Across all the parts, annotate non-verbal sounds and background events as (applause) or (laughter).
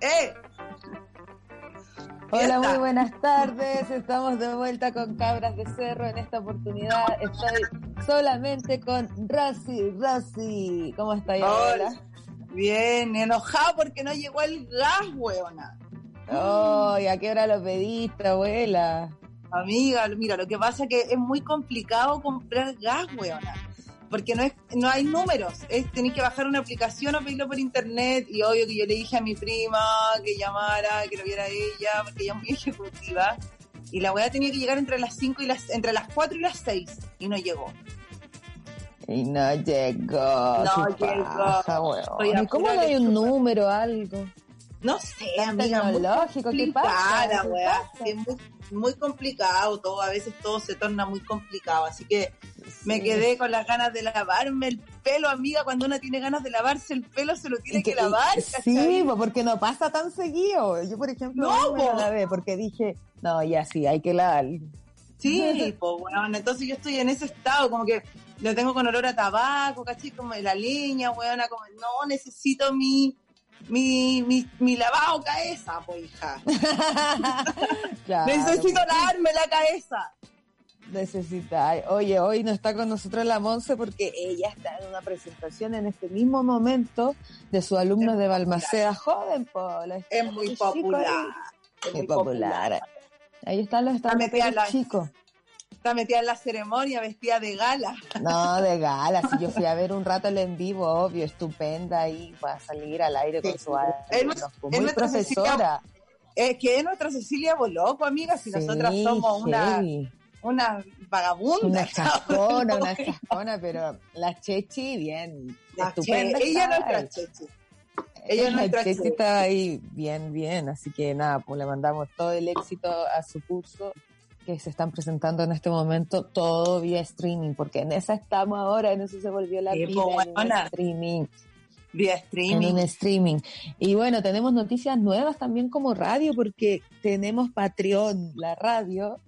¡Eh! Hola, muy buenas tardes. Estamos de vuelta con Cabras de Cerro. En esta oportunidad estoy solamente con Rosy. Rosy, ¿cómo está Hola. Bien, enojado porque no llegó el gas, weona. Ay, ¿a qué hora lo pediste, abuela? Amiga, mira, lo que pasa es que es muy complicado comprar gas, weona porque no es no hay números, es tenéis que bajar una aplicación o pedirlo por internet y obvio que yo le dije a mi prima que llamara, que lo viera ella, porque ella es muy (laughs) ejecutiva y la weá tenía que llegar entre las 5 y las entre las 4 y las 6 y no llegó. Y no llegó. No llegó. ¿Y cómo no hay un número algo? No sé, amiga. Lógico, ¿qué pasa? ¿Qué Es muy, muy complicado todo, a veces todo se torna muy complicado, así que me quedé con las ganas de lavarme el pelo, amiga. Cuando uno tiene ganas de lavarse el pelo, se lo tiene que, lavar. Sí, porque no pasa tan seguido. Yo, por ejemplo, no, me lavé porque dije, no, ya sí, hay que lavar. Sí, (laughs) pues bueno, entonces yo estoy en ese estado, como que lo tengo con olor a tabaco, caché, como de la leña, weona, como, no, necesito mi, mi, mi, mi lavado cabeza, pues hija. (laughs) (laughs) necesito lavarme la cabeza necesita. Oye, hoy no está con nosotros la Monse porque ella está en una presentación en este mismo momento de su alumno de Balmaceda joven, Paula. Es muy popular. Es muy popular. Ahí están los están chicos. Está metida en la ceremonia vestida de gala. No, de (laughs) gala. Si yo fui a ver un rato el en vivo, obvio, estupenda y va a salir al aire con su alumno. Muy profesora. Es que es nuestra Cecilia Boloco, amiga, si nosotras somos una una vagabunda. Una (laughs) chascona, una chascona, pero la Chechi, bien. estupenda. ella no es Chechi. Ella no la Chechi está ahí bien, bien. Así que nada, pues le mandamos todo el éxito a su curso que se están presentando en este momento, todo vía streaming, porque en esa estamos ahora, en eso se volvió la vida, en streaming. Vía streaming. En streaming. Y bueno, tenemos noticias nuevas también como radio, porque tenemos Patreon, la radio,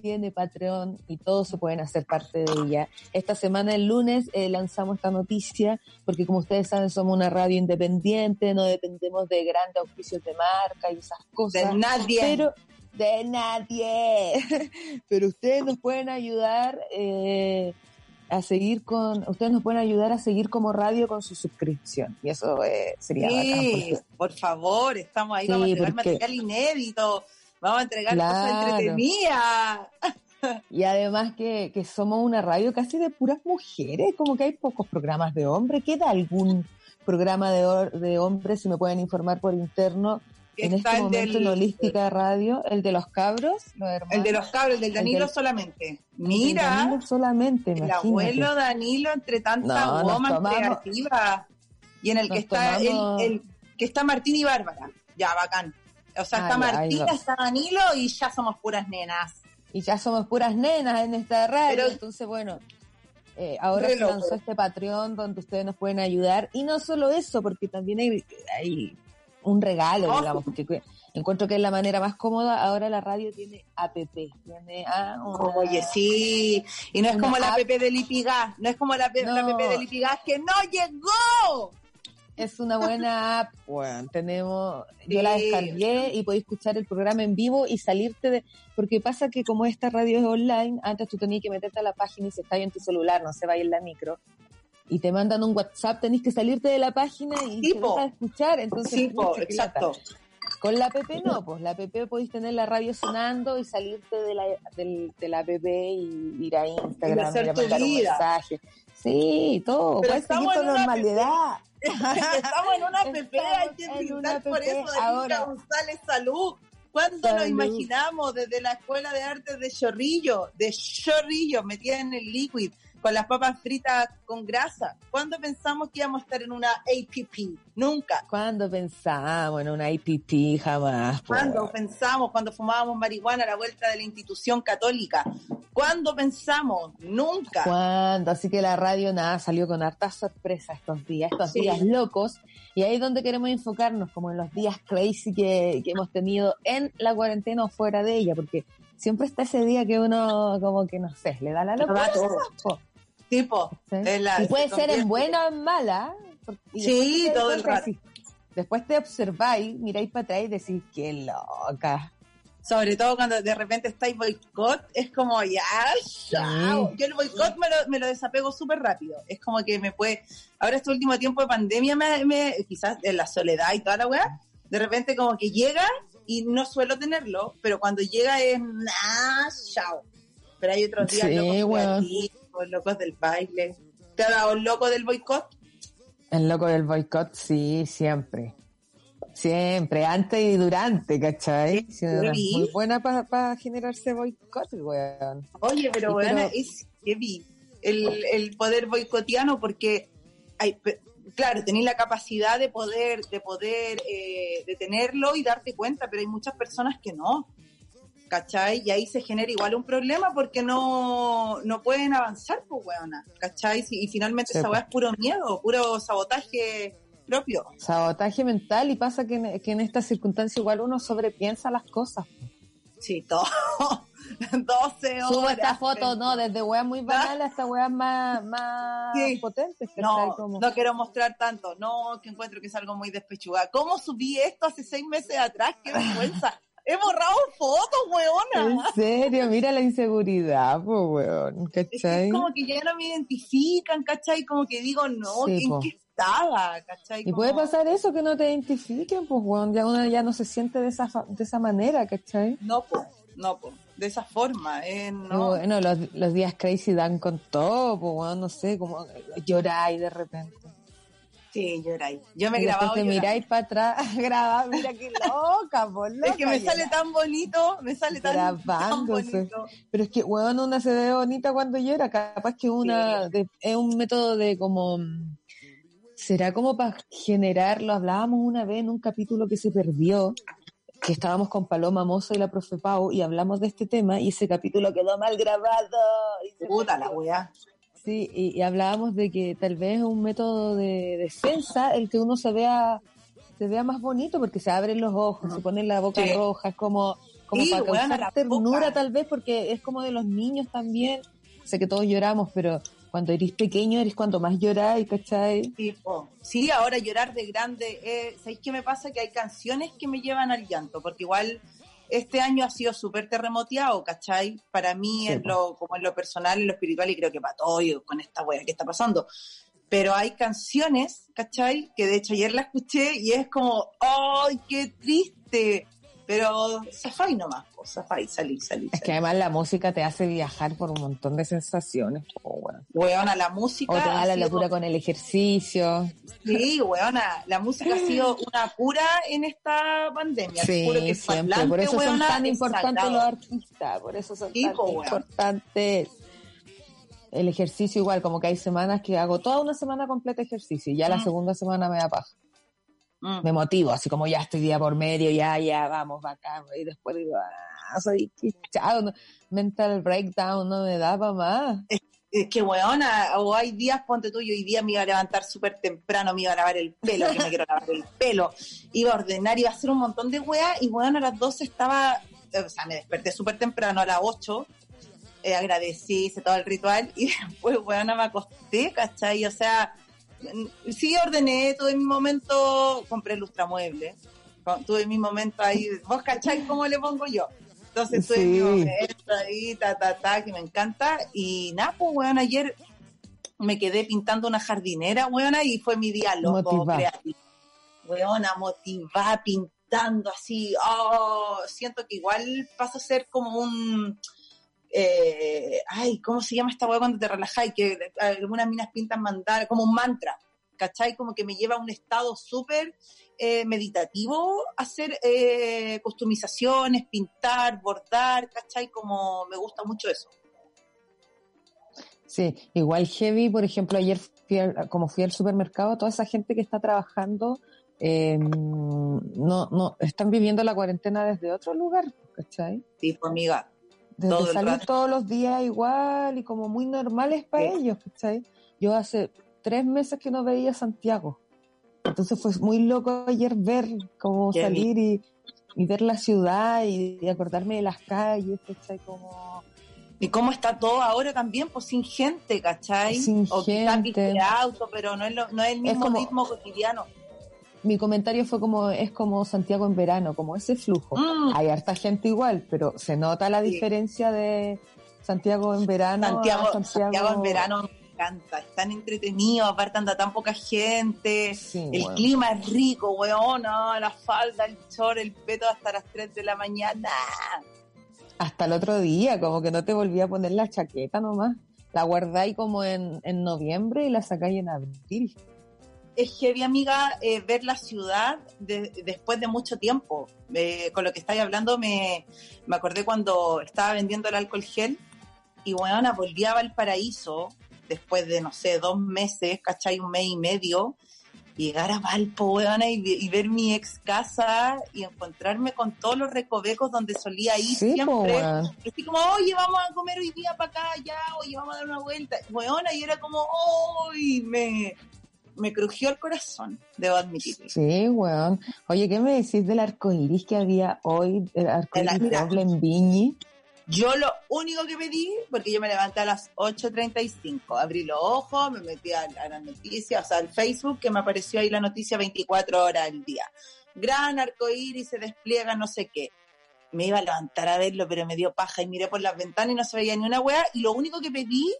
tiene Patreon y todos se pueden hacer parte de ella. Esta semana, el lunes, eh, lanzamos esta noticia porque como ustedes saben, somos una radio independiente, no dependemos de grandes auspicios de marca y esas cosas. De nadie. Pero de nadie. (laughs) pero ustedes nos pueden ayudar eh, a seguir con, ustedes nos pueden ayudar a seguir como radio con su suscripción y eso eh, sería sí, por favor, estamos ahí, vamos a tener material inédito Vamos a entregar cosas entretenidas. Y además que, somos una radio casi de puras mujeres, como que hay pocos programas de hombres. ¿Queda algún programa de, de hombres, si me pueden informar por interno, en este momento en Holística Radio, el de los cabros, El de los cabros, el del Danilo solamente. Mira. Danilo solamente, El abuelo Danilo entre tantas woman creativas. Y en el que está el, que está Martín y Bárbara. Ya, bacán. O sea, está Martina, está Danilo y ya somos puras nenas. Y ya somos puras nenas en esta radio. entonces, bueno, eh, ahora se lanzó este Patreon donde ustedes nos pueden ayudar. Y no solo eso, porque también hay, un regalo, oh. digamos, porque encuentro que es la manera más cómoda. Ahora la radio tiene app. Tiene, ah, Oye, sí. Y no es como la app de Lipigas. No es como la, la app de Lipigas que no llegó es una buena app. (laughs) Bueno, tenemos, yo la descargué y podéis escuchar el programa en vivo y salirte de, porque pasa que como esta radio es online, antes tú tenías que meterte a la página y se está ahí en tu celular, no se vaya en la micro. Y te mandan un WhatsApp, tenés que salirte de la página y a escuchar. Entonces, sí, exacto. Con la app no, pues la app podéis tener la radio sonando y salirte de la, de la app y ir a Instagram y, mandar un mensaje. Sí, todo, Pero puedes seguir con normalidad. (laughs) Estamos en una app, hay que brindar por eso de ahora. González Salud. ¿Cuándo nos imaginamos desde la Escuela de Artes de Chorrillo, de Chorrillo, metida en el Liquid, con las papas fritas con grasa. ¿Cuándo pensamos que íbamos a estar en una APP? Nunca. ¿Cuándo pensamos en una APP? Jamás. ¿Cuándo pensamos cuando fumábamos marihuana a la vuelta de la institución católica? ¿Cuándo pensamos? Nunca. ¿Cuándo? Así que la radio nada salió con hartas sorpresas estos días, estos días locos. Y ahí es donde queremos enfocarnos, como en los días crazy que, que hemos tenido en la cuarentena o fuera de ella, porque siempre está ese día que uno como que no sé, le da la locura. Tipo, y puede ser en buena o en mala. Sí, todo el rato. Después te observáis, miráis para atrás y decís, qué loca. Sobre todo cuando de repente estáis boicot, es como ya, Yo el boicot me, lo, me lo desapego súper rápido. Es como que me puede. Ahora, este último tiempo de pandemia, me, quizás en la soledad y toda la weá, de repente como que llega y no suelo tenerlo, pero cuando llega es nah, chao. Pero hay otros días locos, locos del baile. ¿Te ha dado el loco del boicot? El loco del boicot, sí, siempre. Siempre, antes y durante, ¿cachai? muy buena para generarse boicot, weón. Oye, pero weón, es heavy el, el poder boicotiano porque hay, claro, tenéis la capacidad de poder, de poder eh, detenerlo y darte cuenta, pero hay muchas personas que no. ¿Cachai? Y ahí se genera igual un problema porque no, no pueden avanzar, pues, weona. ¿Cachai? Y finalmente esa weá es puro miedo, puro sabotaje propio. Sabotaje mental y pasa que en, que en esta circunstancia igual uno sobrepiensa las cosas. Sí, todo. (laughs) 12 horas. Subo esta foto, no, desde weas muy banales hasta weas más, más potentes. No, no quiero mostrar tanto, no, que encuentro que es algo muy despechugado. ¿Cómo subí esto hace seis meses atrás? ¡Qué vergüenza! He borrado fotos, weona. En serio, mira la inseguridad, pues, weón, ¿cachai? Es, como que ya no me identifican, ¿cachai? Como que digo, no, ¿en qué estaba, ¿cachai? Y puede pasar eso, que no te identifiquen, pues, weón, ya uno ya no se siente de esa, de esa manera, ¿cachai? No, pues, no, pues de esa forma. Eh, no. Bueno, los, los, días crazy dan con todo, pues, no sé, como lloráis de repente. Sí, lloráis. Yo me he grabado. te miráis para atrás, (laughs) grabado, mira qué loca, por loca, (laughs) Es que me sale tan bonito, me sale tan, tan, bonito. Pero es que, weón, una se ve bonita cuando llora, capaz que una es un método de como será como para generar, lo hablábamos una vez en un capítulo que se perdió, que estábamos con Paloma Mozo y la profe Pau y hablamos de este tema y ese capítulo quedó mal grabado. Puta la weá. Sí, y, hablábamos de que tal vez es un método de defensa el que uno se vea se vea más bonito porque se abren los ojos, se pone la boca roja, es como, como para causar ternura tal vez porque es como de los niños también. Sé que todos lloramos, pero cuando eres pequeño eres cuanto más lloráis, ¿cachai? Sí, sí, ahora llorar de grande, eh, ¿sabéis qué me pasa? Que hay canciones que me llevan al llanto, porque igual este año ha sido súper terremoteado, ¿cachai? Para mí, en lo, como en lo personal, en lo espiritual, y creo que para todo con esta wea que está pasando. Pero hay canciones, ¿cachai? Que de hecho ayer la escuché y es como, ¡ay, qué triste! Pero zafai nomás, pues, zafai, salí, salí, Es que además la música te hace viajar por un montón de sensaciones. Oh, weona, la música. O te da la locura con el ejercicio. Sí, weona, la música ha sido una cura en esta pandemia. Sí, siempre. por eso son tan importantes los artistas, por eso son tan importantes. El ejercicio igual, como que hay semanas que hago toda una semana completa ejercicio y ya la mm. segunda semana me da paja. Mm. me motivo, así como ya estoy día por medio, ya, ya, vamos, bacán. Y después digo, ah, soy chao, mental breakdown, no me da para más. Es, que, weona, o hay días, ponte tú, yo hoy día me iba a levantar súper temprano, me iba a lavar el pelo, que me quiero lavar el pelo, iba a ordenar, iba a hacer un montón de weas, y weona, a las 12 estaba, o sea, me desperté súper temprano, a las 8, eh, agradecí, hice todo el ritual, (laughs) y después, weona, me acosté, ¿cachai? O sea, sí ordené, tuve mi momento, compré lustramuebles, tuve mi momento ahí, vos cacháis cómo le pongo yo. Entonces tuve mi momento ahí, ta, ta, ta, que me encanta. Y nada, pues, weón, ayer me quedé pintando una jardinera, weona, y fue mi día loco, creativo. Weona, motivada, pintando así, oh, siento que igual paso a ser como un eh, ay, ¿cómo se llama esta weá cuando te relajáis? Que algunas minas pintan mandar, como un mantra, ¿cachai? Como que me lleva a un estado súper eh, meditativo hacer eh, customizaciones, pintar, bordar, ¿cachai? Como me gusta mucho eso. Sí, igual heavy, por ejemplo, ayer fui al- como fui al supermercado, toda esa gente que está trabajando, eh, no, no, están viviendo la cuarentena desde otro lugar, ¿cachai? Sí, pues, amiga. Desde Todo rato. todos los días igual y como muy normales para Sí. ellos, ¿cachai? Yo hace tres meses que no veía Santiago. Entonces fue muy loco ayer ver cómo Qué salir y, y ver la ciudad y, y acordarme de las calles, ¿cachai? Como ¿Y cómo está todo ahora también? Pues sin gente, ¿cachai? Sin o quizás gente. viste auto, pero no es, lo- no es el mismo como- ritmo cotidiano. Mi comentario fue como es como Santiago en verano, como ese flujo. Mm. Hay harta gente igual, pero se nota la Sí. diferencia de Santiago en verano Santiago, en verano me encanta, es tan entretenido, aparte anda tan poca gente, Sí, el bueno. clima es rico, weona, la falda, el short, el peto hasta las 3 de la mañana. Hasta el otro día, como que no te volví a poner la chaqueta nomás. La guardáis como en, en noviembre y la sacáis en abril. Es heavy, amiga, eh, ver la ciudad de- después de mucho tiempo. Eh, con lo que estáis hablando, me, me acordé cuando estaba vendiendo el alcohol gel y, weona, volví a Valparaíso después de, no sé, dos meses, ¿cachai? Un mes y medio. Llegar a Valpo, weona, y, ve- y ver mi ex casa y encontrarme con todos los recovecos donde solía ir Sí, siempre. Y así como, oye, vamos a comer hoy día para acá, ya, oye, vamos a dar una vuelta. Weona, y era como, uy, me, me crujió el corazón, debo admitirlo. Sí, weón. Oye, ¿qué me decís del arco iris que había hoy? El arco El- iris mira. doble en Viñi. Yo lo único que pedí, porque yo me levanté a las 8.35, abrí los ojos, me metí a, a las noticias, o sea, al Facebook, que me apareció ahí la noticia 24 horas al día. Gran arcoíris se despliega, no sé qué. Me iba a levantar a verlo, pero me dio paja y miré por las ventanas y no se veía ni una wea. Y lo único que pedí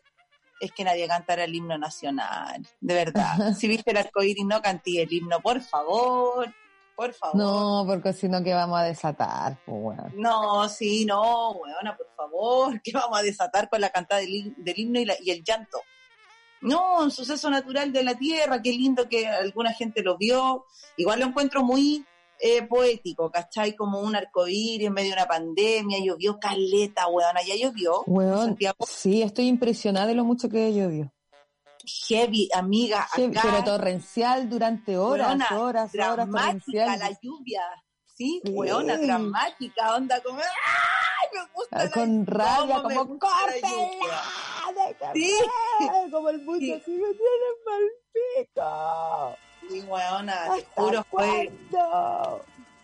es que nadie cantara el himno nacional. De verdad. (laughs) si viste el arcoíris, no canté el himno, por favor. Por favor. No, porque si no, que vamos a desatar, pues. No, sí, no, weona, por favor, que vamos a desatar con la cantada del, himno y, la- y el llanto. No, un suceso natural de la tierra, qué lindo que alguna gente lo vio. Igual lo encuentro muy eh, poético, ¿cachai? Como un arcoíris en medio de una pandemia, llovió caleta, weona, ya llovió. Weón, Santiago, sí, estoy impresionada de lo mucho que llovió. heavy, amiga, Sí, acá, pero torrencial durante horas, weona, horas, horas, torrencial. la lluvia. Sí, Sí. weona, dramática, onda como, ¡ay, me gusta Ah, la Con rabia, cómo me como la lluvia". ¡córtela! Sí. ver", Como el mundo Sí. así me tiene mal pico. Sí, weona, te ¿Hasta juro, fue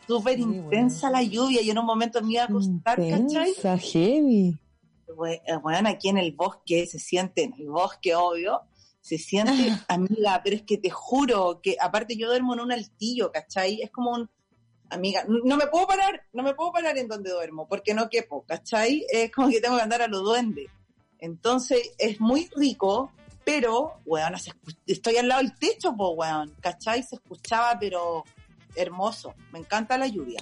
súper Sí, intensa weona. la lluvia y en un momento me iba a acostar, ¿cachai? Intensa, heavy. We- eh, Weona, aquí en el bosque se siente, en el bosque obvio, se siente, (laughs) amiga, pero es que te juro que aparte yo duermo en un altillo, ¿cachai? Es como un, amiga, no me puedo parar, no me puedo parar en donde duermo, porque no quepo, ¿cachai? Es como que tengo que andar a los duendes. Entonces es muy rico, pero, escu- estoy al lado del techo, po, weón, ¿cachai? Se escuchaba, pero hermoso. Me encanta la lluvia.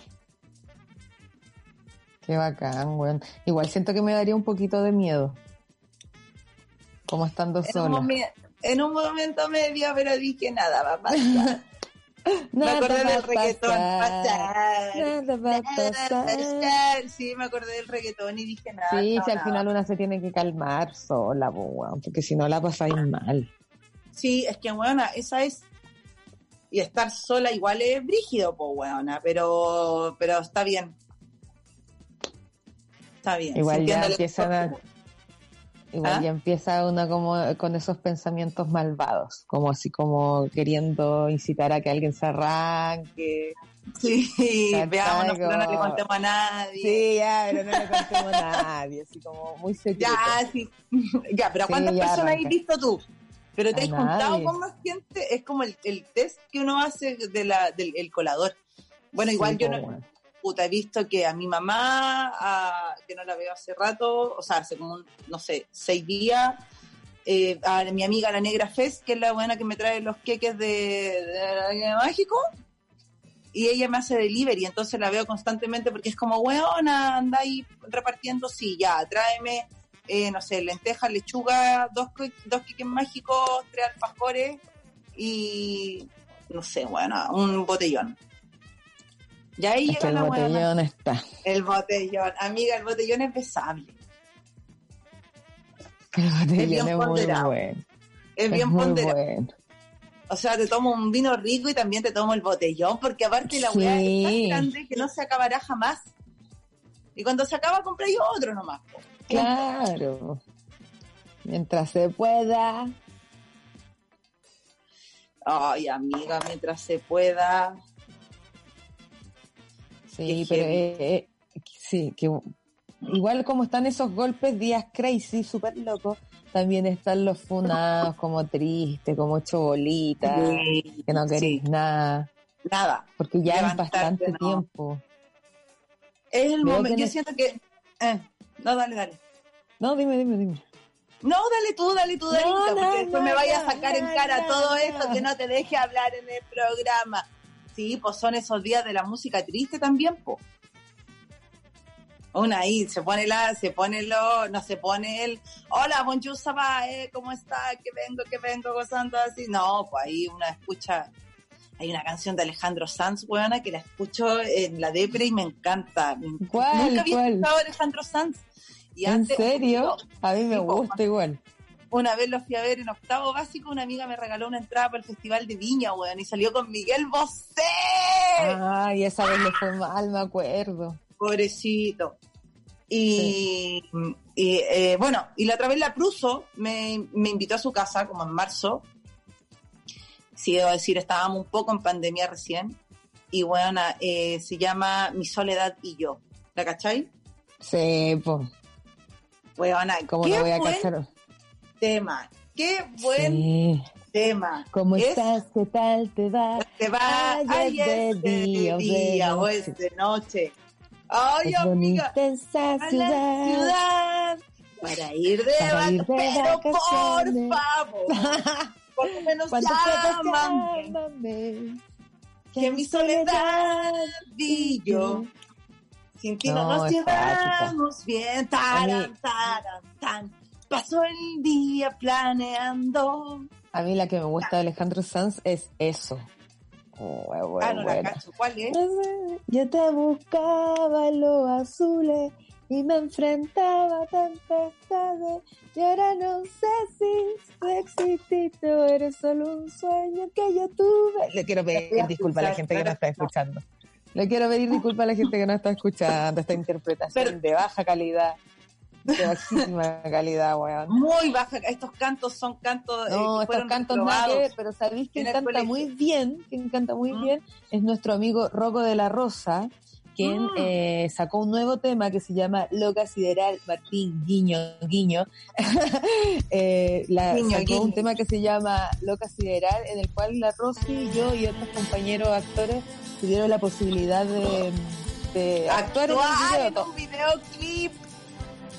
Qué bacán, weón. Igual siento que me daría un poquito de miedo. Como estando En sola. en un momento me dio, pero dije nada, va a pasar. (laughs) me acordé del reggaetón. pasar. Nada va a pasar. Sí, me acordé del reggaetón y dije nada. Sí, no, si al final una se tiene que calmar sola, porque si no la pasáis mal. Sí, es que, weona, esa es. Y estar sola igual es brígido, po, weona, pero, pero está bien. Está bien. Igual ya empiezan a, igual ¿Ah? ya empieza una como con esos pensamientos malvados, como así como queriendo incitar a que alguien se arranque. Sí, veámonos, pero no le contemos a nadie. Sí, ya, pero no le contemos a nadie, así como muy secreto. Ya, sí. ya, pero ¿a Sí, ¿cuántas ya personas has visto tú? Pero te A has juntado nadie. con más gente, es como el, el test que uno hace de la, del el colador. Bueno, Sí, igual yo no. Puta, he visto que a mi mamá, que no la veo hace rato, o sea, hace como, un, no sé, seis días, eh, a mi amiga la Negra Fez, que es la buena que me trae los queques de, de Mágico, y ella me hace delivery, entonces la veo constantemente porque es como, weona, anda ahí repartiendo, sí, ya, tráeme, eh, no sé, lentejas, lechuga, dos, dos queques mágicos, tres alfajores y, no sé, bueno, un botellón. Y ahí Es que el la botellón está. El botellón, amiga, el botellón es besable. El Es botellón bien es muy ponderado. bueno. Es bien muy ponderado. bueno. O sea, te tomo un vino rico y también te tomo el botellón, porque aparte la Sí. weá es tan grande que no se acabará jamás. Y cuando se acaba, compré yo otro nomás. Claro. Mientras se pueda. Ay, amiga, mientras se pueda. Sí, pero eh, eh, sí, que igual como están esos golpes días crazy, súper locos, también están los funados como triste, como hecho bolita, Sí, que no queréis sí, nada, nada. porque ya es bastante no. tiempo. Es el momento. Yo siento que. eh, no, dale, dale. No, dime, dime, dime. No, dale tú, dale tú, dale No, porque no, después no, me vaya a sacar en cara no, todo no. esto que no te deje hablar en el programa. Sí, pues son esos días de la música triste también, pues. Una ahí, se pone la, se pone lo, no se pone el, hola, bonjour, ça va, eh, ¿cómo está? Que vengo, que vengo, gozando así. No, pues ahí una escucha, hay una canción de Alejandro Sanz, weona, que la escucho en la depre y me encanta. ¿Cuál, Nunca había cuál? escuchado a Alejandro Sanz. Y ¿En antes- serio? A mí me gusta igual. Una vez lo fui a ver en octavo básico, una amiga me regaló una entrada para el Festival de Viña, weón, y salió con Miguel Bosé. Ay, esa vez le fue mal, me acuerdo. Pobrecito. Y, y, eh, bueno, y la otra vez la Pruso me, me invitó a su casa, como en marzo. Sí, debo decir, estábamos un poco en pandemia recién. Y bueno, eh, se llama Mi Soledad y Yo. ¿La cachai? Sí, pues, Weona, ¿cómo no voy a cachar? Tema. Qué buen Sí. tema. ¿Cómo Es- estás? ¿Qué tal te va? te va, Ay, ay, es de es de día día o noche. es de noche. Ay, es amiga, esa a la ciudad. ciudad para ir de Para ir de vacaciones, pero vacaciones. por favor, por lo menos llámame, llámame. que mi soledad vi yo. Sin ti no, No, nos llevamos bien, taran, taran, tan. Pasó el día planeando. A mí la que me gusta de Alejandro Sanz es eso. Oh, ah, no la cacho, ¿cuál es? Yo te buscaba en los azules y me enfrentaba a tempestades y ahora no sé si tú exististe o eres solo un sueño que yo tuve. Le quiero pedir disculpas a la gente que no está escuchando. Le quiero pedir disculpas a la gente que no está escuchando esta (laughs) interpretación Pero- de baja calidad, de bajísima calidad, weón. Muy baja, estos cantos son cantos eh, No, que estos cantos que ver, pero ¿sabéis quién en el canta colegio. muy bien? Quien canta muy Mm. bien es nuestro amigo Rocco de la Rosa, quien Mm. eh, sacó un nuevo tema que se llama Loca Sideral Martín Guiño Guiño. (laughs) Eh, la, Guiño, sacó guiño. un tema que se llama Loca Sideral, en el cual la Rosy, yo y otros compañeros actores tuvieron la posibilidad de, de actuar, Actuar en en un un videoclip.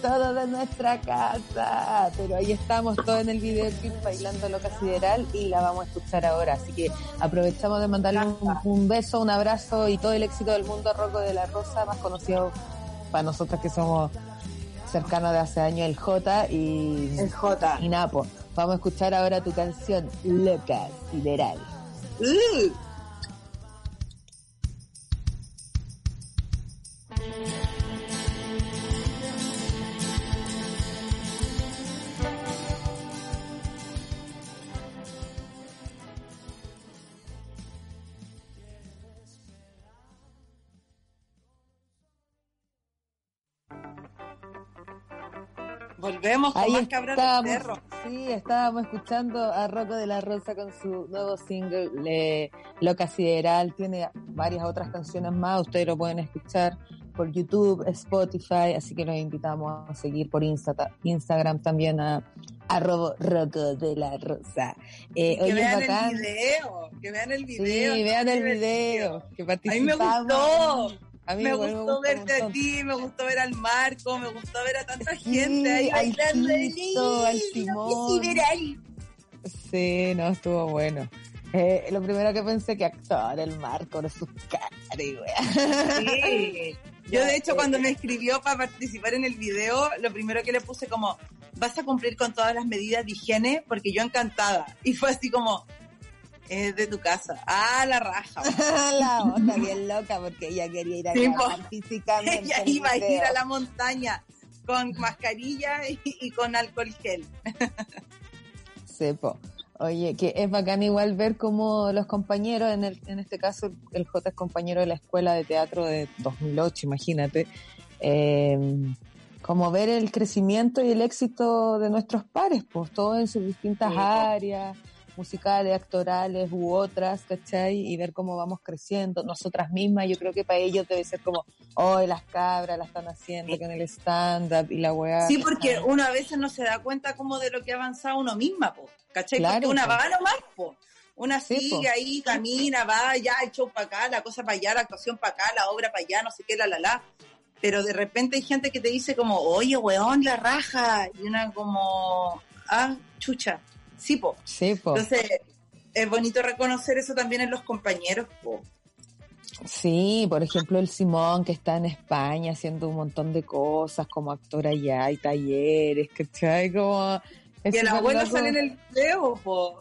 Todo de nuestra casa. Pero ahí estamos todos en el videoclip bailando Loca Sideral y la vamos a escuchar ahora. Así que aprovechamos de mandarle un, un beso, un abrazo y todo el éxito del mundo a Rocco de la Rosa, más conocido para nosotros que somos cercanos de hace años, el J y, El J. y Napo. Vamos a escuchar ahora tu canción, Loca Sideral. Uh. Volvemos con Ahí más cabras del cerro. sí, estábamos escuchando a Rocco de la Rosa con su nuevo single eh, Loca Sideral, tiene varias otras canciones más, ustedes lo pueden escuchar por YouTube, Spotify, así que los invitamos a seguir por Insta- Instagram también a arroba Rocco de la Rosa. Eh, Que hoy vean el video, que vean el Sí, video. vean el Qué video, que A mí me participamos. gustó. A mí Me igual gustó verte a ti, me gustó ver al Marco, me gustó ver a tanta gente ahí al bailando. Tito, al Simón. Sí, no, estuvo bueno. Eh, lo primero que pensé que actor, el Marco, de sus caras. Sí. (laughs) Yo de hecho cuando me escribió para participar en el video, lo primero que le puse como, vas a cumplir con todas las medidas de higiene porque yo encantada. Y fue así como, es de tu casa. Ah, la raja. (laughs) la otra bien loca porque ella quería ir a Sí, grabar po. físicamente. (laughs) Ella el iba a ir a la montaña con mascarilla y, con alcohol gel. (laughs) Sepo. Oye, que es bacán igual ver cómo los compañeros, en, el, en este caso el J es compañero de la escuela de teatro de 2008, imagínate, eh, como ver el crecimiento y el éxito de nuestros pares, pues todo en sus distintas áreas, musicales, actorales u otras, ¿cachai? Y ver cómo vamos creciendo, nosotras mismas, yo creo que para ellos debe ser como, oh, las cabras la están haciendo con el stand-up y la weá. Sí, porque uno a veces no se da cuenta como de lo que ha avanzado uno misma, po, ¿cachai? porque una va nomás, po. Una sigue ahí, camina, va, ya, el show para acá, la cosa para allá, la actuación para acá, la obra para allá, no sé qué, la, la, la pero de repente hay gente que te dice como, oye, weón, la raja, y una como, ah, chucha, sí, po. Sí, po. Entonces, es bonito reconocer eso también en los compañeros, po. Sí, por ejemplo, el Simón que está en España haciendo un montón de cosas como actor allá y talleres, ¿cachai? Como... Y el abuelo sale en el video, po.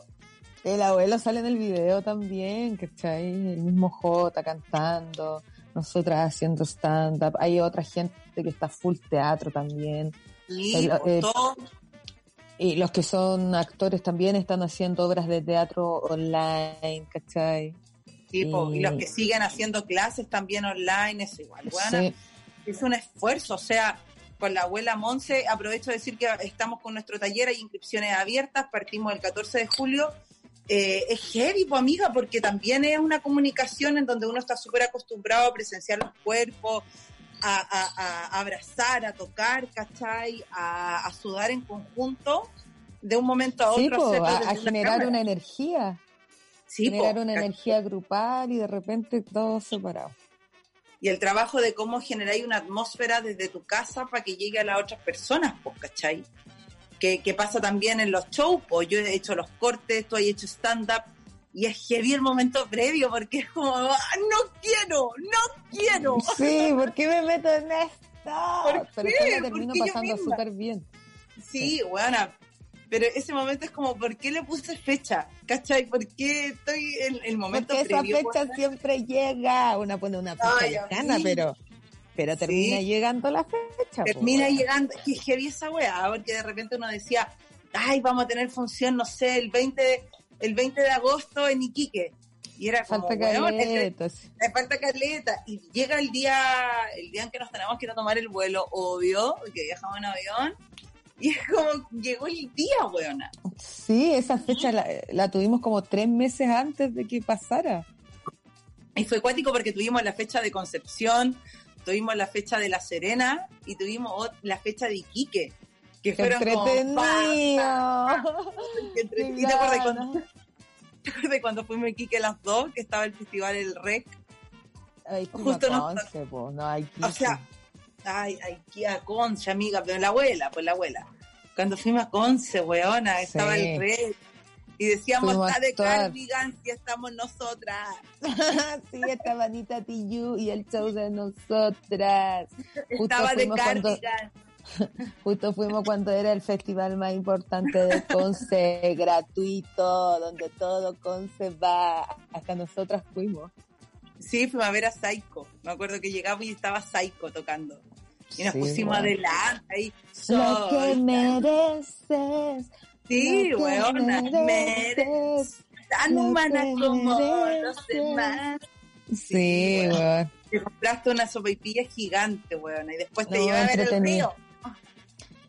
El abuelo sale en el video también, ¿cachai? El mismo J cantando nosotras haciendo stand-up, hay otra gente que está full teatro también. Eh, y los que son actores también están haciendo obras de teatro online, ¿cachai? y, los que siguen haciendo clases también online, es igual. Bueno, Es un esfuerzo, o sea, con la abuela Monse, aprovecho de decir que estamos con nuestro taller, hay inscripciones abiertas, partimos el 14 de julio eh, es heavy, pues, amiga, porque también es una comunicación en donde uno está súper acostumbrado a presenciar los cuerpos, a, abrazar, a tocar, ¿cachai? A, sudar en conjunto de un momento a otro. a, generar una energía. Sí, generar una energía grupal y de repente todo separado. Y el trabajo de cómo generar una atmósfera desde tu casa para que llegue a las otras personas, pues, ¿cachai? que, pasa también en los shows, pues yo he hecho los cortes, tú has hecho stand-up, y es heavy el momento previo, porque es como, ah, no quiero, no quiero. Sí, ¿por qué me meto en esto? Pero qué? termino pasando súper bien. Sí, bueno, pero ese momento es como, ¿por qué le puse fecha? ¿Cachai? ¿Por qué estoy en el momento Porque esa fecha siempre llega, una pone una fecha lejana, pero pero termina llegando la fecha. Termina llegando, que heavy esa weá, porque de repente uno decía, ay, vamos a tener función, no sé, el 20 de, el 20 de agosto en Iquique. Y era como, falta (laughs) caleta. falta caleta. Y llega el día, el día en que nos tenemos que ir a tomar el vuelo, obvio, que viajamos en avión. Y es como, llegó el día, weona. Sí, esa fecha la, la tuvimos como tres meses antes de que pasara. Y fue cuático porque tuvimos la fecha de concepción, tuvimos la fecha de La Serena y tuvimos la fecha de Iquique. Que fueron entretenido. ¿Y te cuando, (laughs) ¿te cuando fuimos a Iquique las dos, que estaba el festival El Rec? Justo no, no hay O sea, ay, ay, a Conce, amiga, pero la abuela, pues la abuela. Cuando fuimos a Conce, weona, estaba el Rec y decíamos, está de Cardigan y estamos nosotras. (laughs) sí, estaba Anita Tiyu y el show de nosotras. (laughs) Estaba de Cardigan. (laughs) justo fuimos cuando era el festival más importante de Conce, gratuito, donde todo Conce va. Hasta nosotras fuimos. Sí, fuimos a ver a Saiko. Me acuerdo que llegamos y estaba Saiko tocando. Y nos pusimos adelante. Lo que mereces Sí, weona, mereces tan humana como los demás. Sí, weón. Te compraste una sopaipilla gigante, weona, y después te no, a ver el río.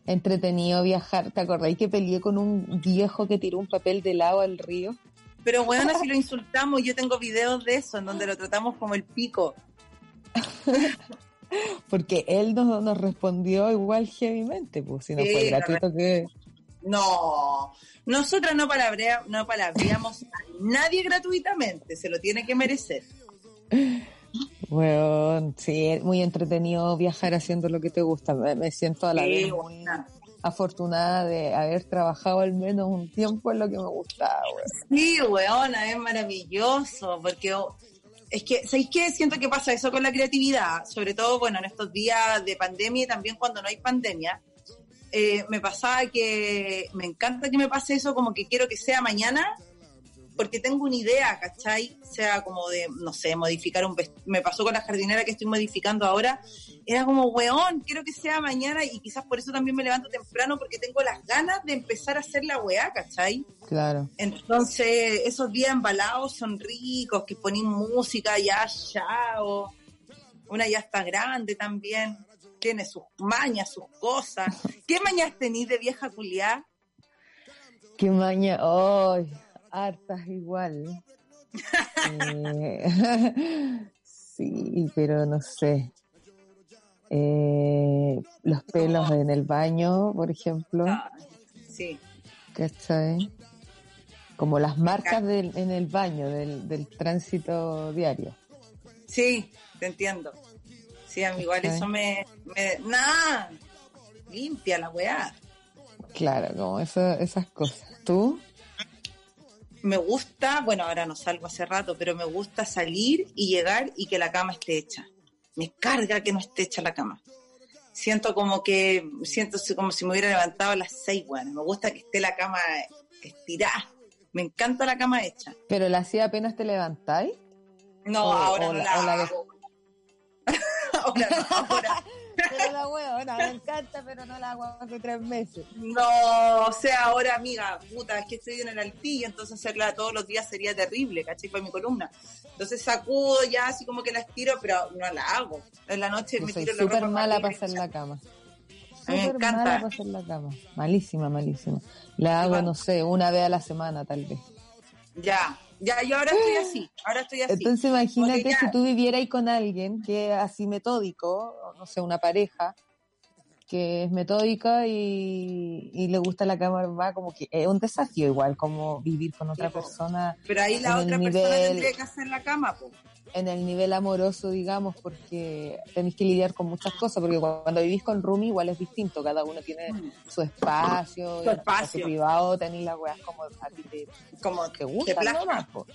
Entretenido viajar. ¿Te acordáis que peleé con un viejo que tiró un papel de lado al río? Pero bueno, si lo insultamos, yo tengo videos de eso, en donde lo tratamos como el pico. (laughs) Porque él nos, nos respondió igual heavymente, pues si no fue gratuito que... No, nosotras no, palabrea, no palabreamos a nadie gratuitamente, se lo tiene que merecer. (laughs) Bueno, sí, es muy entretenido viajar haciendo lo que te gusta. Me, siento a la vez muy afortunada de haber trabajado al menos un tiempo en lo que me gustaba. Sí, weona, es maravilloso, porque es que, ¿sabéis qué? Siento que pasa eso con la creatividad, sobre todo, bueno, en estos días de pandemia y también cuando no hay pandemia, eh, me pasaba que me encanta que me pase eso, como que quiero que sea mañana porque tengo una idea, ¿cachai? Sea como de, no sé, modificar un vestido. Me pasó con la jardinera que estoy modificando ahora. Era como, weón, quiero que sea mañana y quizás por eso también me levanto temprano porque tengo las ganas de empezar a hacer la weá, ¿cachai? Claro. Entonces, esos días embalados son ricos, que ponen música ya, ya, o una ya está grande también. Tiene sus mañas, sus cosas. ¿Qué mañas tenís de vieja culiá? Qué maña, ¡ay! Hartas igual. (laughs) Eh, (laughs) sí, pero no sé. Eh, los pelos en el baño, por ejemplo. Ah, sí. ¿Cachai? Como las marcas del, en el baño del, del tránsito diario. Sí, te entiendo. Sí, a mí igual eso me... me ¡Nah! Limpia la weá. Claro, como eso, esas cosas. ¿Tú? Me gusta, bueno, ahora no salgo hace rato, pero me gusta salir y llegar y que la cama esté hecha. Me carga que no esté hecha la cama. Siento como que, siento si- como si me hubiera levantado a las seis, bueno, me gusta que esté la cama estirada. Me encanta la cama hecha. ¿Pero la hacía apenas te levantáis? No, O- ahora o no la- la, o la de- hago. (laughs) ahora no, ahora. Pero la huevona, me encanta, pero no la hago hace tres meses. No, o sea, ahora, amiga, puta, es que estoy en el altillo, entonces hacerla todos los días sería terrible, ¿cachai? Para mi columna. Entonces sacudo ya, así como que la estiro, pero no la hago. En la noche Yo me soy tiro la súper ropa mala para hacer la cama. A mí me Súper encanta. mala para hacer la cama. Malísima, malísima. La hago, no sé, una vez a la semana tal vez. Ya, ya, yo ahora estoy así, ahora estoy así. Entonces imagínate ya- si tú vivieras con alguien que es así metódico, no sé, una pareja que es metódica y, y le gusta la cama, va como que es un desafío igual, como vivir con otra Sí, persona pero ahí la otra persona nivel- tendría que hacer la cama, po. En el nivel amoroso, digamos, porque tenéis que lidiar con muchas cosas, porque cuando vivís con Rumi igual es distinto, cada uno tiene su espacio, Su espacio. privado tenéis las weas como a ti te, Como te po.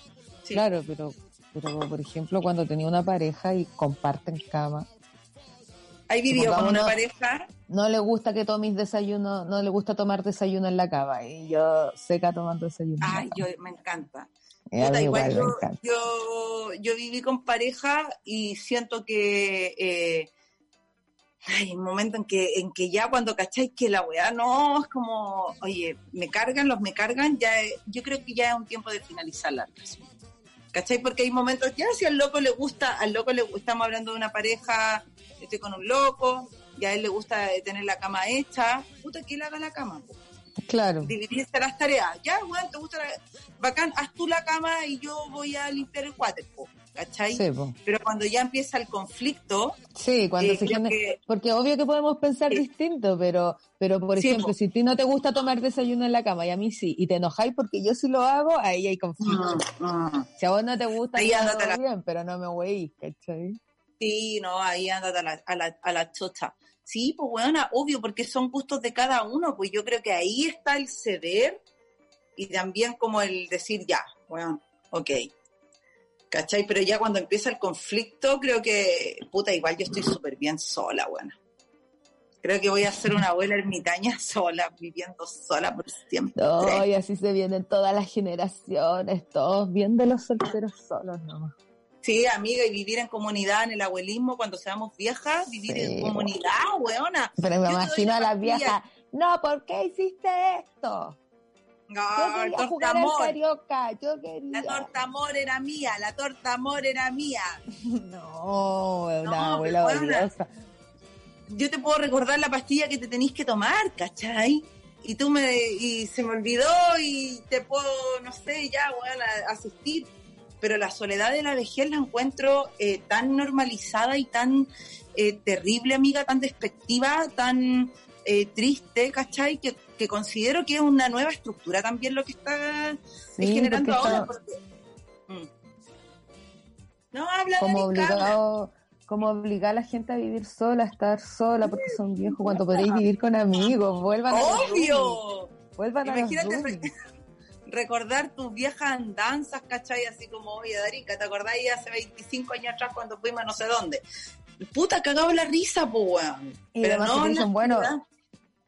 Sí. Claro, pero, pero por ejemplo cuando tenía una pareja y comparten cama, Ahí vivió con una pareja, no le gusta que tomes desayuno, no le gusta tomar desayuno en la cama, y yo seca tomando desayuno. ay, yo me encanta. Puta, igual yo, yo, yo viví con pareja y siento que eh, hay un momento en que, en que ya cuando cacháis que la weá no es como, oye, me cargan, los me cargan, ya eh, yo creo que ya es un tiempo de finalizar la relación. ¿Cachai? Porque hay momentos, ya si al loco le gusta, al loco le estamos hablando de una pareja, estoy con un loco, y a él le gusta eh, tener la cama hecha, puta, que él haga la cama, Claro, dividirse las tareas. Ya, weón, te gusta la... Bacán, haz tú la cama y yo voy a limpiar el water, po, ¿cachai? sí. Pero cuando ya empieza el conflicto, Sí, cuando eh, se genera- que- Porque obvio que podemos pensar Sí. distinto, pero, pero por Sí, ejemplo, po. si a ti no te gusta tomar desayuno en la cama y a mí sí, y te enojáis porque yo sí lo hago, ahí hay conflicto. mm, mm, Si a vos no te gusta, Ahí la- bien, pero no me weís, ¿cachai? sí, no, ahí ándate a la, a la, a la chocha. Sí, pues weona, obvio, porque son gustos de cada uno, pues yo creo que ahí está el ceder y también como el decir, ya, weón, ok. ¿Cachai? Pero ya cuando empieza el conflicto, creo que, puta, igual yo estoy súper bien sola, buena. Creo que voy a ser una abuela ermitaña (laughs) sola, viviendo sola por siempre. No, y así se vienen todas las generaciones, todos bien de los solteros solos nomás. Sí, amiga, y vivir en comunidad, en el abuelismo, cuando seamos viejas, vivir Sí. en comunidad, weona. Pero me Yo imagino a las viejas, no, ¿por qué hiciste esto? Yo No, el quería jugar al tortamor. carioca, yo quería. La torta amor era mía, la torta amor era mía. (laughs) No, una No, abuela bueno. odiosa. Yo te puedo recordar la pastilla que te tenés que tomar, ¿cachai? Y tú me, y se me olvidó y te puedo, no sé, ya, weón, a- asistir. Pero la soledad de la vejez la encuentro eh, tan normalizada y tan eh, terrible, amiga, tan despectiva, tan eh, triste, ¿cachai? Que, que considero que es una nueva estructura también lo que está eh, Sí, generando porque ahora. porque- Mm. No, habla como cabra. obligado, como obligar a la gente a vivir sola, a estar sola porque son viejos, cuando podréis vivir con amigos, vuelvan a los ¡Obvio! vuelvan a los Imagínate. Recordar tus viejas andanzas, ¿cachai? Así como, oye, Darica, ¿te acordáis hace 25 años atrás cuando fuimos a no sé dónde? Puta, cagaba la risa, po, weón. Y Pero además no, te en la dicen, bueno,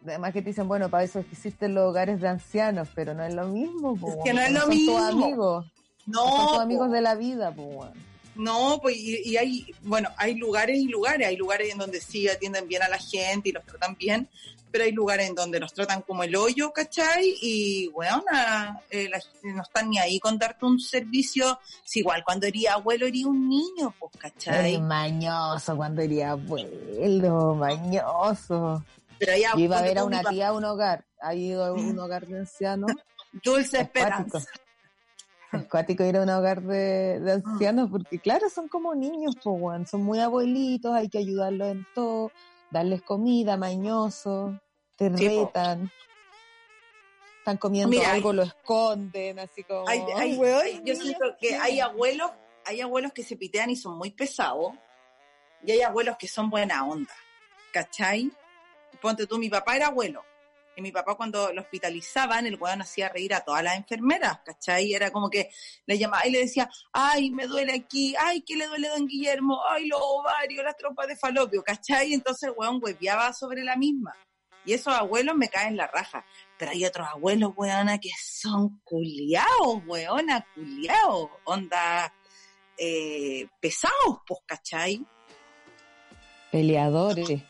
además que te dicen, bueno, para eso existen los hogares de ancianos, pero no es lo mismo, po, Es que no es lo son mismo. tus amigos, No, son tus po. amigos de la vida, pues, weón. No, pues y, y hay, bueno, hay lugares y lugares, hay lugares en donde sí atienden bien a la gente y los tratan bien, pero hay lugares en donde nos tratan como el hoyo, ¿cachai? Y, bueno, eh, no están ni ahí con darte un servicio, si igual cuando ería abuelo ería un niño, pues, ¿cachai? Eres mañoso cuando iría abuelo, mañoso. Pero Yo iba a ver a una tía a un hogar, ha ido a un hogar de ancianos. Dulce esperanza. Es cuático ir a un hogar de, de ancianos porque, claro, son como niños, weón. Son muy abuelitos, hay que ayudarlos en todo, darles comida, mañosos, te Sí, po. retan. Están comiendo Mira, algo, lo esconden, así como, Hay- "Ay, hay- weón, hay- yo siento que hay abuelos, hay abuelos que se pitean y son muy pesados, y hay abuelos que son buena onda, ¿cachai? Ponte tú, mi papá era abuelo, y mi papá cuando lo hospitalizaban, el weón hacía reír a todas las enfermeras, ¿cachai? Era como que le llamaba y le decía, ay, me duele aquí, ay, ¿qué le duele a don Guillermo? Ay, los ovarios, las trompas de falopio, ¿cachai? Entonces el weón hueveaba sobre la misma. Y esos abuelos me caen la raja. Pero hay otros abuelos, weona, que son culiados, weona, culiados. Onda, eh, pesados, pues, ¿cachai? Peleadores.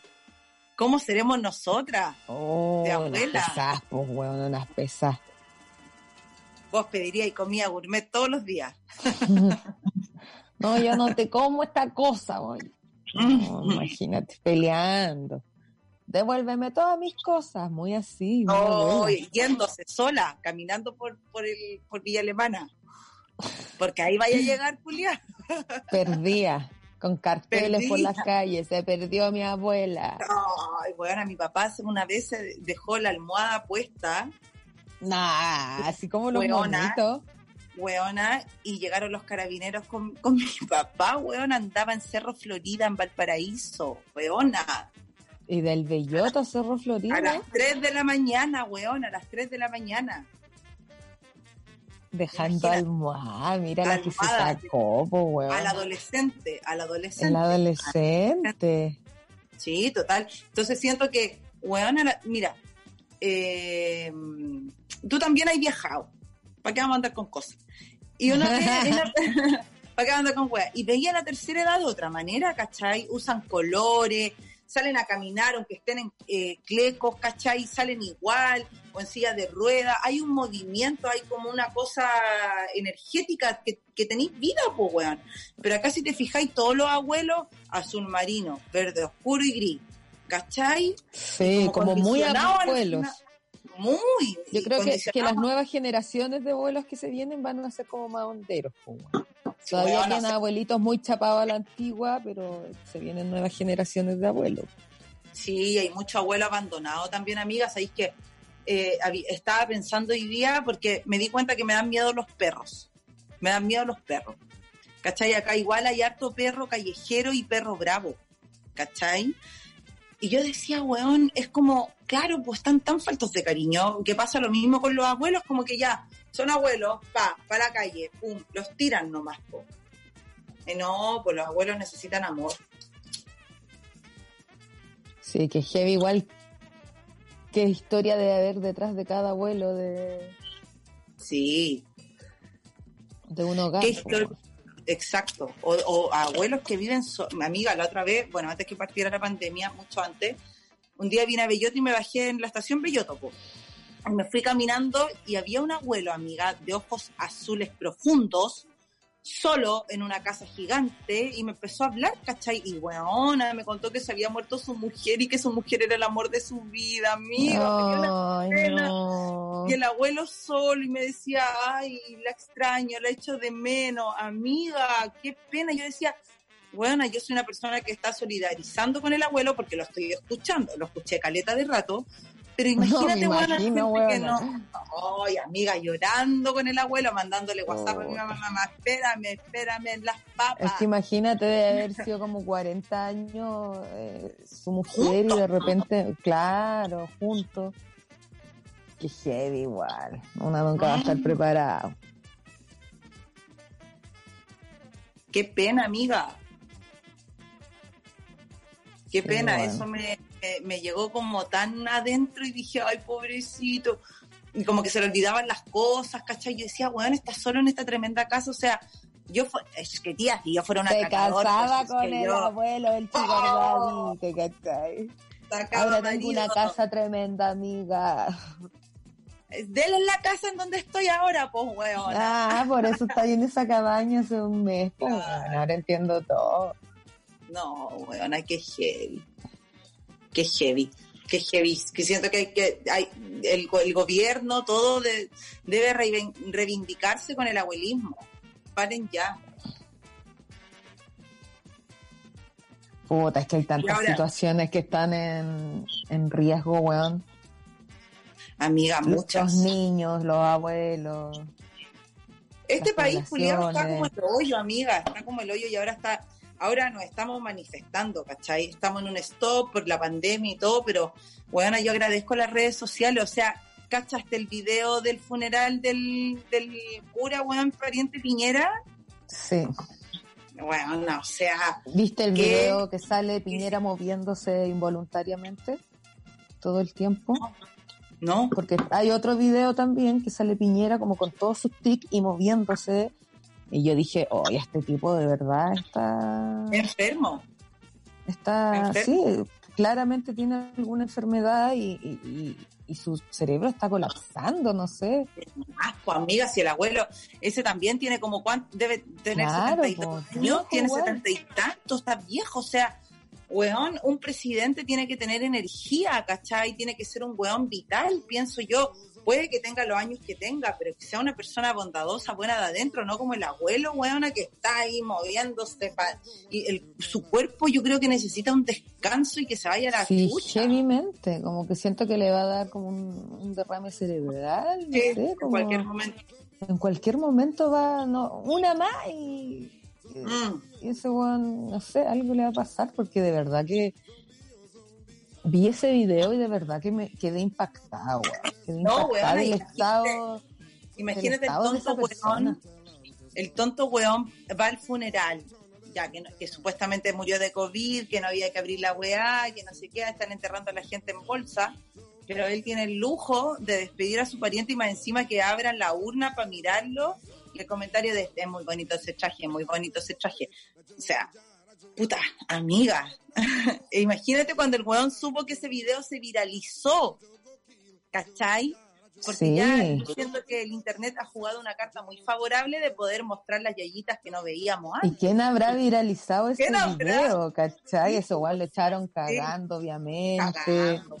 ¿Cómo seremos nosotras? Oh, De unas abuela. pesas, pues, weón, unas pesas. Vos pediríais comida gourmet todos los días. (laughs) no, yo no te como esta cosa, weón. No, (laughs) imagínate, peleando. Devuélveme todas mis cosas, muy así. muy Oh, yéndose sola, caminando por, por, el, por Villa Alemana. Porque ahí vaya a llegar, Julia. Perdía, con carteles por las calles, se perdió mi abuela. Ay, weona, mi papá hace una vez se dejó la almohada puesta, Nah, así como los Weona. monitos. weona, y llegaron los carabineros con, con mi (laughs) papá, weona, andaba en Cerro Florida, en Valparaíso, weona. Y del Belloto a Cerro A Florida, las 3 de la mañana, weona, a las 3 de la mañana. Dejando imagínate. almohada. Mira la que se sacó, po, weón. Al adolescente, al adolescente. El adolescente. Sí, total. Entonces siento que, la- mira, eh, tú también has viajado. ¿Para qué vamos a andar con cosas? Y uno (laughs) (laughs) ¿Para qué vamos a andar con weas? Y veía la tercera edad de otra manera, ¿cachai? Usan colores, salen a caminar, aunque estén en eh, clecos, ¿cachai? Salen igual, o en silla de ruedas. Hay un movimiento, hay como una cosa energética que, que tenéis vida, pues, weón. Pero acá si te fijáis, todos los abuelos, azul marino, verde oscuro y gris. ¿Cachai? Sí, como como muy abuelos. Muy. Yo creo que, que las nuevas generaciones de abuelos que se vienen van a ser como más honderos. Todavía tienen abuelitos muy chapados a la antigua, pero se vienen nuevas generaciones de abuelos. Sí, hay mucho abuelo abandonado también, amigas. Sabéis que eh, estaba pensando hoy día porque me di cuenta que me dan miedo los perros. Me dan miedo los perros. ¿Cachai? Acá igual hay harto perro callejero y perro bravo. ¿Cachai? Y yo decía, weón, es como, claro, pues están tan faltos de cariño, que pasa lo mismo con los abuelos, como que ya, son abuelos, pa, para la calle, pum, los tiran nomás, po. Eh, no, pues los abuelos necesitan amor. Sí, que heavy igual. ¿Qué historia debe haber detrás de cada abuelo de, Sí, de un hogar? ¿Qué historia? Exacto. O, o abuelos que viven, so- mi amiga la otra vez, bueno, antes que partiera la pandemia, mucho antes, un día vine a Belloto y me bajé en la estación Belloto. Y me fui caminando y había un abuelo, amiga, de ojos azules profundos, solo en una casa gigante y me empezó a hablar, ¿cachai? Y weona, me contó que se había muerto su mujer y que su mujer era el amor de su vida, Ay, pena. no. y el abuelo solo y me decía, ay, la extraño, la echo de menos, amiga, qué pena. Yo decía, bueno, yo soy una persona que está solidarizando con el abuelo porque lo estoy escuchando, lo escuché caleta de rato, pero (laughs) imagínate, imagino, gente que no, ay, amiga, llorando con el abuelo, mandándole WhatsApp a mi Oh. mamá, mamá, espérame, espérame las papas. Es que imagínate de haber sido como 40 años eh, su mujer y de repente, claro, juntos. Qué heavy igual. Una nunca va a estar preparado. Qué pena, amiga. Qué Sí, pena, bueno. eso me, me, me llegó como tan adentro y dije, ay, pobrecito. Y como que se le olvidaban las cosas, ¿cachai? Yo decía, weón, estás solo en esta tremenda casa, o sea, yo es que tía, si yo fuera una casaba pues, es con que el yo abuelo del chico ¡Oh! Daddy, ¿cachai? sacaba Ahora tengo una casa tremenda, amiga. Dele en la casa en donde estoy ahora, pues, weón. Ah, por eso está ahí en esa cabaña hace un mes. pues, bueno, ahora entiendo todo. No, weona, qué heavy. Qué heavy. Qué heavy. Que siento que, hay que hay, el, el gobierno, todo de- debe reivindicarse con el abuelismo. Paren ya. Puta, es que hay tantas ahora- situaciones que están en, en riesgo, weón. Amiga, Los muchas. niños, los abuelos. Este país, Julián, está como el hoyo, amiga. Está como el hoyo y ahora está. Ahora nos estamos manifestando, ¿cachai? Estamos en un stop por la pandemia y todo, pero, bueno, yo agradezco las redes sociales. O sea, ¿cachaste el video del funeral del, del cura, weón, pariente Piñera? Sí. Bueno, no, o sea, ¿Viste el video que sale Piñera moviéndose involuntariamente todo el tiempo? no, Porque hay otro video también que sale Piñera como con todos sus tics y moviéndose. Y yo dije, oye, este tipo de verdad está... enfermo. está enfermo. sí, claramente tiene alguna enfermedad y, y- y- y su cerebro está colapsando, no sé. Asco, amiga, si el abuelo, ese también tiene como cuánto, debe tener Claro, 72 po, años, viejo tiene igual. 70 y tantos, está viejo, o sea, weón, un presidente tiene que tener energía, ¿cachai? Tiene que ser un weón vital, pienso yo. Puede que tenga los años que tenga, pero que sea una persona bondadosa, buena de adentro, no como el abuelo, weona, que está ahí moviéndose. pa- y el, su cuerpo yo creo que necesita un descanso y que se vaya a la Sí, chucha. heavymente, como que siento que le va a dar como un, un derrame cerebral, no Sí, sé, en como cualquier momento. en cualquier momento va, no, una más y, y- Mm. ese weón, no sé, algo le va a pasar porque de verdad que vi ese video y de verdad que me quedé impactado, weón. Quedé No, impactada del imagínate- estado, Imagínate el tonto weón. El tonto weón va al funeral, ya que, no- que supuestamente murió de COVID, que no había que abrir la weá, que no sé qué, están enterrando a la gente en bolsa. Pero él tiene el lujo de despedir a su pariente y más encima que abran la urna para mirarlo. Y el comentario de es muy bonito ese traje, es muy bonito ese traje. O sea, puta, amiga. (laughs) Imagínate cuando el weón supo que ese video se viralizó. ¿Cachai? Porque Sí. ya siento que el internet ha jugado una carta muy favorable de poder mostrar las yayitas que no veíamos ¿Y antes. quién habrá viralizado ese ¿Quién habrá? video? ¿Cachai? Eso igual lo echaron cagando, obviamente. Cagando.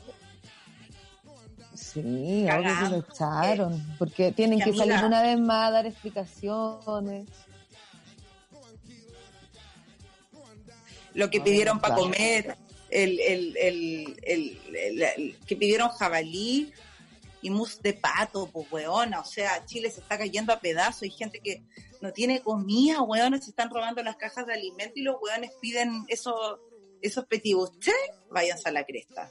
Sí, obvio que lo echaron. Porque tienen que salir una vez más a dar explicaciones. Lo que Ay, pidieron para comer, el, el, el, el, que pidieron jabalí y mousse de pato, pues weona. O sea, Chile se está cayendo a pedazos. Hay gente que no tiene comida, weona, se están robando las cajas de alimento y los weones piden esos, esos petibuches, váyanse a la cresta.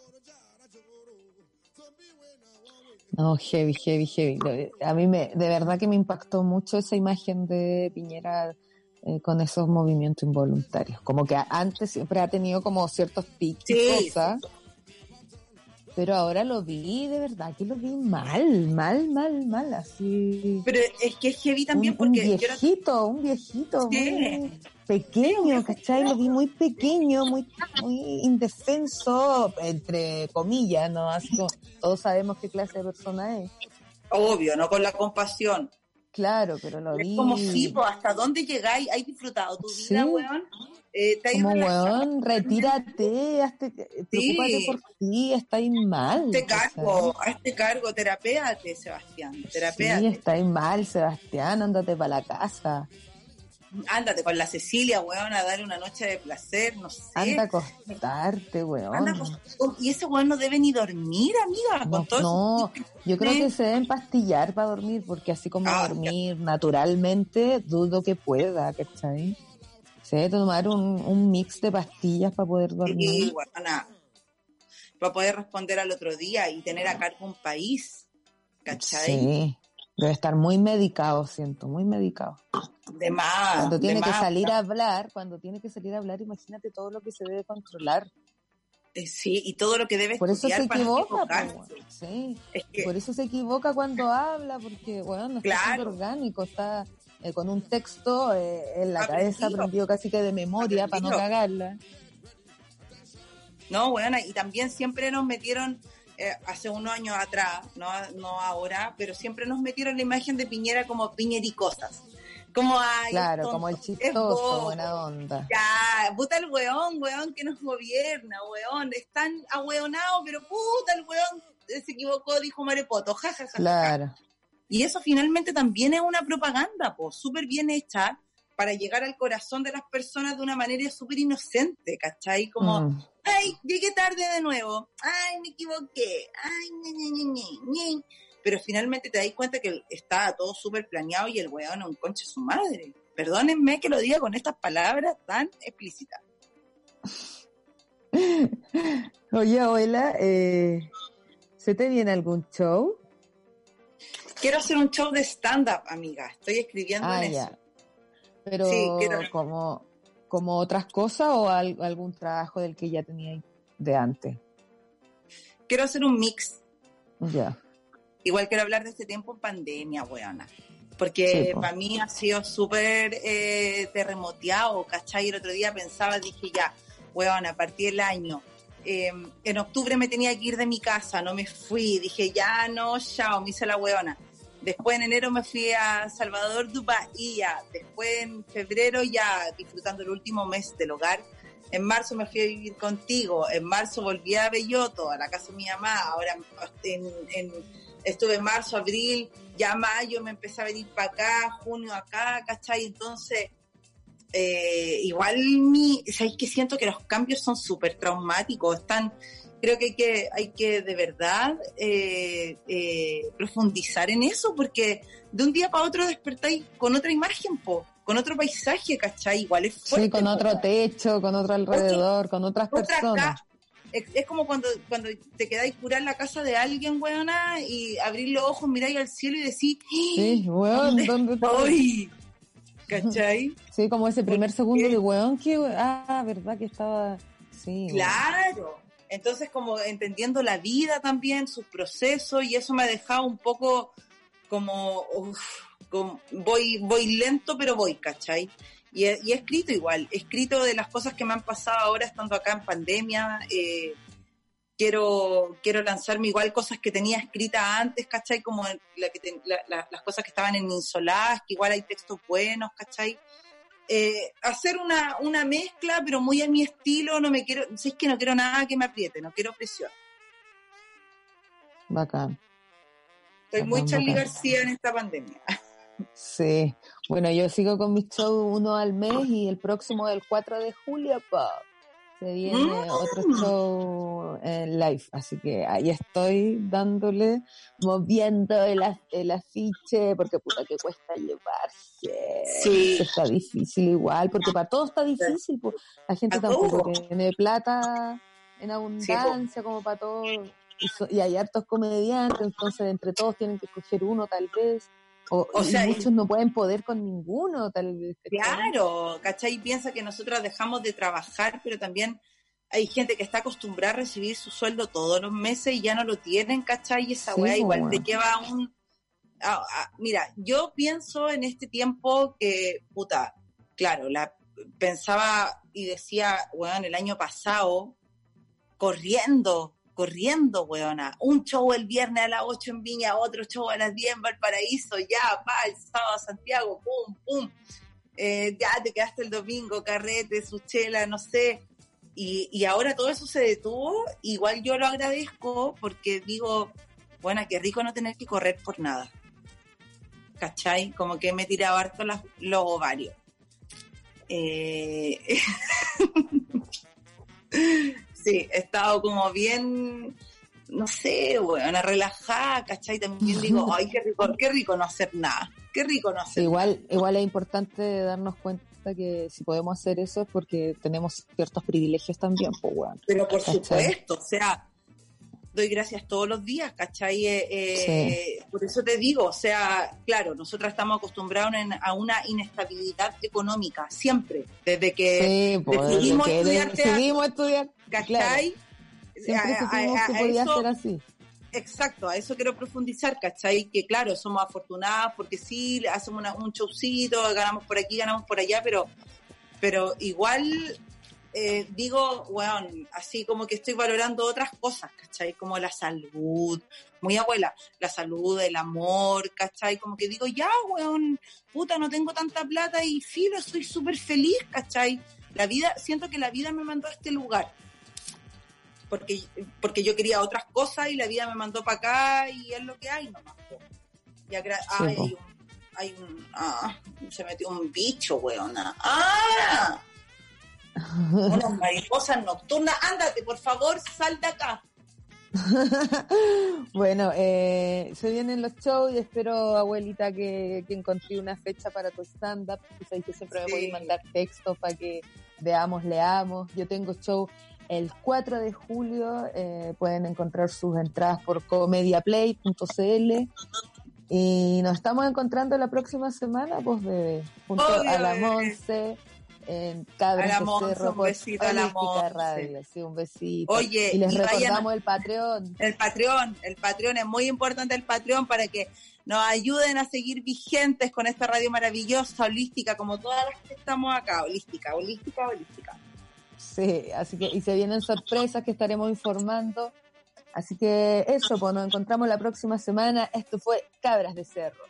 No, heavy, heavy, heavy. A mí me, de verdad que me impactó mucho esa imagen de Piñera eh, con esos movimientos involuntarios. Como que antes siempre ha tenido como ciertos tics y cosas. Pero ahora lo vi, de verdad que lo vi mal, mal, mal, mal, así. Pero es que es heavy también un, un porque yo era- viejito, un viejito Sí. muy pequeño, ¿cachai? Lo vi muy pequeño, muy, muy indefenso, entre comillas, ¿no? Así como todos sabemos qué clase de persona es. obvio, no con la compasión. Claro, pero lo Es vi como sí, hasta dónde llegáis, ¿has disfrutado tu vida, Sí. weón? Eh, como weón, retírate, hazte, preocúpate por ti, estáis mal. Hazte cargo, hazte cargo, terapéate, Sebastián, Sí, terapéate. estáis mal, Sebastián, ándate para la casa, Ándate con la Cecilia, weón, a dar una noche de placer, no sé. anda a acostarte, weón. Anda con- y ese weón no debe ni dormir, amiga, con No, todo no, yo creo Sí. que se deben pastillar para dormir, porque así como Ah, dormir naturalmente, dudo que pueda, ¿cachai? Se debe tomar un, un mix de pastillas para poder Sí, dormir. weona. Para poder responder al otro día y tener a cargo un país, ¿cachai? Sí, debe estar muy medicado, siento, muy medicado. De más. Cuando tiene que más. salir a hablar, cuando tiene que salir a hablar, imagínate todo lo que se debe controlar. Eh, sí, y todo lo que debe Por eso se equivoca, sí. Es que- Por eso se equivoca cuando habla, porque, bueno, no está Claro. siendo orgánico, está eh, con un texto eh, en la Aprendido. cabeza, aprendido casi que de memoria para no cagarla. No, bueno, y también siempre nos metieron, eh, hace unos años atrás, no, no ahora, pero siempre nos metieron la imagen de Piñera como piñericosas. Como, ay, Claro, tonto, como el chistoso, buena onda. Ya, puta el weón, weón que nos gobierna, weón. Están ahueonados, pero puta el weón eh, se equivocó, dijo Marepoto, jajaja. Claro. Y eso finalmente también es una propaganda, pues, súper bien hecha para llegar al corazón de las personas de una manera súper inocente, ¿cachai? Como, Mm. ay, llegué tarde de nuevo, ay, me equivoqué, ay, ñe, ñe, ñe. Pero finalmente te das cuenta que está todo súper planeado y el weón es un conche su madre. Perdónenme que lo diga con estas palabras tan explícitas. (laughs) Oye, abuela, eh, ¿se te viene algún show? Quiero hacer un show de stand-up, amiga. Estoy escribiendo Ah, en ya. eso. Pero Sí, quiero- como, como otras cosas o al- algún trabajo del que ya tenía de antes. Quiero hacer un mix. Ya. Igual quiero hablar de este tiempo en pandemia, weona. Porque Sí, para mí ha sido súper eh, terremoteado, ¿cachai? El otro día pensaba, dije ya, weona, partí el año. Eh, en octubre me tenía que ir de mi casa, no me fui. Dije, ya no, chao, me hice la weona. Después en enero me fui a Salvador de Bahía. Después en febrero ya disfrutando el último mes del hogar. En marzo me fui a vivir contigo. En marzo volví a Belloto, a la casa de mi mamá. Ahora estuve en marzo, abril, ya mayo me empecé a venir para acá, junio acá, ¿cachai? Entonces, eh, igual mi, ¿sabéis que siento que los cambios son súper traumáticos? Están, creo que hay que, hay que de verdad eh, eh, profundizar en eso, porque de un día para otro despertáis con otra imagen, po, con otro paisaje, ¿cachai? Igual es fuerte. Sí, con po. otro techo, con otro alrededor, con otras otra personas. Es, es como cuando, cuando te quedáis curar en la casa de alguien, weona, y abrís los ojos, miráis al cielo y decís, Sí, weón, ¿dónde estoy? ¡Ay! ¿Cachai? (laughs) Sí, como ese primer ¿Por segundo de weón, que ah, verdad que estaba, sí. Claro. Entonces, como entendiendo la vida también, sus procesos, y eso me ha dejado un poco como, uf, como- voy, voy lento, pero voy, ¿cachai? Y he, y he escrito igual, he escrito de las cosas que me han pasado ahora estando acá en pandemia. eh, quiero, quiero lanzarme igual cosas que tenía escritas antes, ¿cachai? Como la que ten- la- la- las cosas que estaban en Insoladas, que igual hay textos buenos, ¿cachai? Eh, hacer una, una mezcla, pero muy a mi estilo, no me quiero, si es que no quiero nada que me apriete, no quiero presión. Bacán. Estoy muy Charlie bacán. García en esta pandemia. (laughs) Sí. Bueno, yo sigo con mis shows uno al mes y el próximo del 4 de julio, pa, se viene Mm. otro show en live. Así que ahí estoy dándole, moviendo el, el afiche, porque puta que cuesta llevarse. Sí. Está difícil igual, porque para todo está difícil. po. La gente tampoco tiene plata en abundancia como para todo. Y, so- y hay hartos comediantes, entonces entre todos tienen que escoger uno tal vez. O, O sea, y- muchos no pueden poder con ninguno, tal vez. Claro, ¿cachai? Piensa que nosotras dejamos de trabajar, pero también hay gente que está acostumbrada a recibir su sueldo todos los meses y ya no lo tienen, ¿cachai? Y esa Sí, weá igual weón. te lleva un... a- a- mira, yo pienso en este tiempo que, puta, claro, la pensaba y decía, weón, el año pasado, corriendo, corriendo, weona. Un show el viernes a las 8 en Viña, otro show a las 10 en Valparaíso, ya, pa, el sábado a Santiago, pum, pum. Eh, ya te quedaste el domingo, carrete, su chela, no sé. Y, y ahora todo eso se detuvo, igual yo lo agradezco porque digo, bueno, qué rico no tener que correr por nada. ¿Cachai? Como que me he tirado harto las- los ovarios. Eh, (laughs) sí, he estado como bien, no sé, bueno, relajada, ¿cachai? También digo, ay, qué rico, qué rico no hacer nada. Qué rico no hacer igual, igual es importante darnos cuenta que si podemos hacer eso es porque tenemos ciertos privilegios también, pues, weón. Pero por ¿Cachai? supuesto, o sea, doy gracias todos los días, ¿cachai? Eh, eh, Por eso te digo, o sea, claro, nosotros estamos acostumbrados en- a una inestabilidad económica, siempre, desde que Sí, pues, decidimos que estudiar decidimos estudiar. ¿cachai? Siempre a- supimos a- que a podía eso- ser así. Exacto, a eso quiero profundizar, ¿cachai? Que claro, somos afortunadas porque sí, hacemos una- un showcito, ganamos por aquí, ganamos por allá, pero, pero igual eh, digo, weón, así como que estoy valorando otras cosas, ¿cachai? Como la salud, muy abuela, la salud, el amor, ¿cachai? Como que digo, ya, weón, puta, no tengo tanta plata y filo, soy súper feliz, ¿cachai? La vida, siento que la vida me mandó a este lugar porque, porque yo quería otras cosas y la vida me mandó para acá y es lo que hay nomás. Y agra- Sí, hay un, hay un- ah, se metió un bicho, weona. ¡Ah! Unas mariposas nocturnas. Ándate, por favor, sal de acá. (laughs) bueno, eh, se vienen los shows y espero, abuelita, que, que encontré una fecha para tu stand-up. Sabes que siempre me Sí. podéis mandar textos para que veamos, leamos. Yo tengo show el 4 de julio. eh, pueden encontrar sus entradas por comediaplay.cl. Y nos estamos encontrando la próxima semana, pues, bebé, junto Obvio, a la. Monse. En Monse, Cerro un besito a la. Radio, sí, un besito. Oye, y les y vayan- recordamos el Patreon. El Patreon, el Patreon es muy importante el Patreon para que nos ayuden a seguir vigentes con esta radio maravillosa, holística, como todas las que estamos acá, holística, holística, holística. Sí, así que, y se vienen sorpresas que estaremos informando. Así que eso, pues nos encontramos la próxima semana. Esto fue Cabras de Cerro.